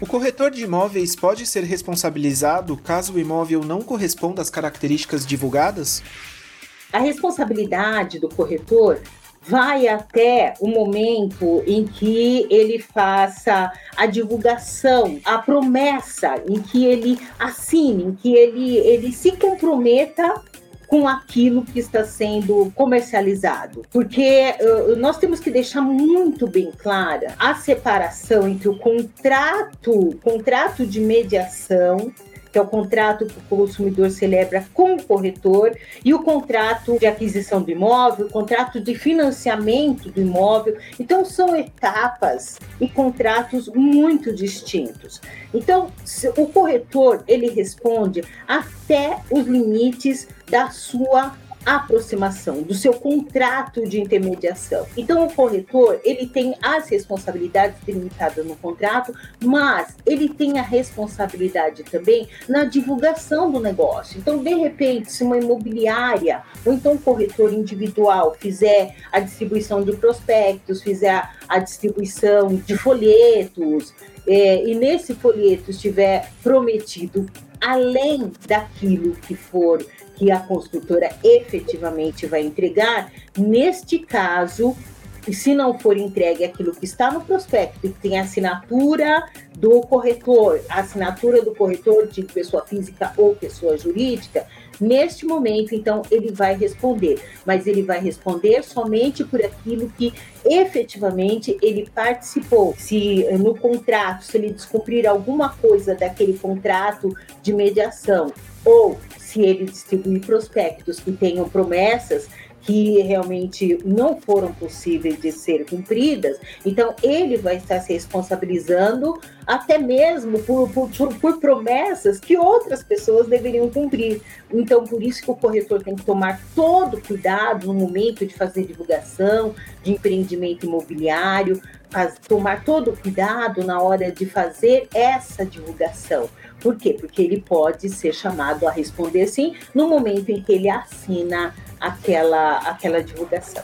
O corretor de imóveis pode ser responsabilizado caso o imóvel não corresponda às características divulgadas? A responsabilidade do corretor vai até o momento em que ele faça a divulgação, a promessa, em que ele assine, em que ele, ele se comprometa com aquilo que está sendo comercializado. Porque uh, nós temos que deixar muito bem clara a separação entre o contrato, contrato de mediação que é o contrato que o consumidor celebra com o corretor, e o contrato de aquisição do imóvel, o contrato de financiamento do imóvel. Então, são etapas e contratos muito distintos. Então, o corretor ele responde até os limites da sua aproximação, do seu contrato de intermediação. Então, o corretor, ele tem as responsabilidades delimitadas no contrato, mas ele tem a responsabilidade também na divulgação do negócio. Então, de repente, se uma imobiliária ou então um corretor individual fizer a distribuição de prospectos, fizer a distribuição de folhetos, é, e nesse folheto estiver prometido além daquilo que for que a construtora efetivamente vai entregar, neste caso, se não for entregue aquilo que está no prospecto e que tem assinatura do corretor, assinatura do corretor de pessoa física ou pessoa jurídica, neste momento, então, ele vai responder, mas ele vai responder somente por aquilo que efetivamente ele participou. Se no contrato, se ele descumprir alguma coisa daquele contrato de mediação ou se ele distribuir prospectos que tenham promessas que realmente não foram possíveis de ser cumpridas, então ele vai estar se responsabilizando até mesmo por, por, por, por, promessas que outras pessoas deveriam cumprir. Então, por isso que o corretor tem que tomar todo cuidado no momento de fazer divulgação de empreendimento imobiliário, faz, tomar todo cuidado na hora de fazer essa divulgação. Por quê? Porque ele pode ser chamado a responder sim no momento em que ele assina aquela, aquela divulgação.